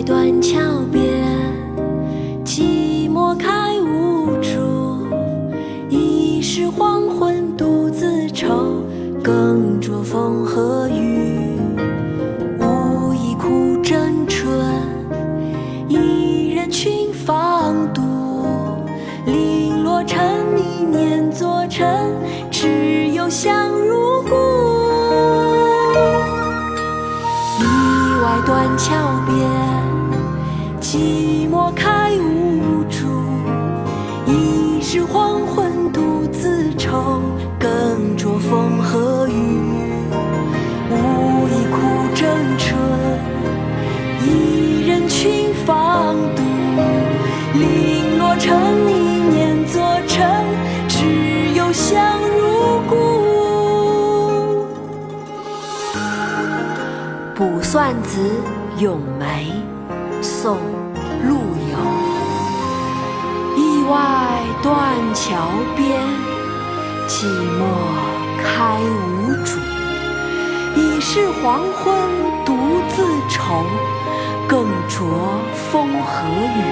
断桥边，寂寞开无主。已是黄昏独自愁，更着风和寂寞开无主。已是黄昏独自愁，更着风和雨。无意苦争春，一人群芳妒。零落成泥碾作尘，只有香如故。《卜算子·咏梅》宋·陆游。意外断桥边，寂寞开无主。已是黄昏独自愁，更着风和雨。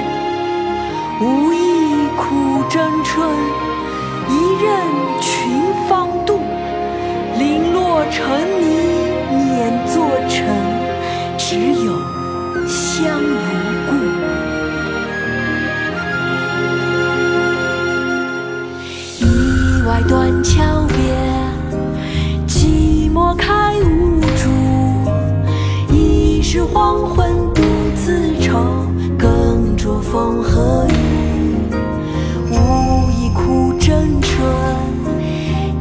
无意苦争春，一任断桥边，寂寞开无主。已是黄昏独自愁，更着风和雨。无意苦争春，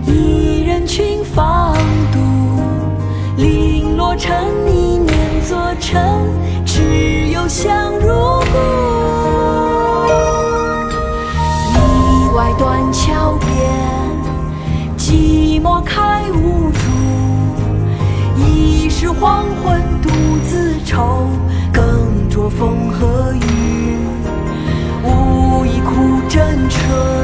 一人群芳妒。零落成泥碾作尘，只有香如开无主，已是黄昏独自愁，更着风和雨，无意苦真春。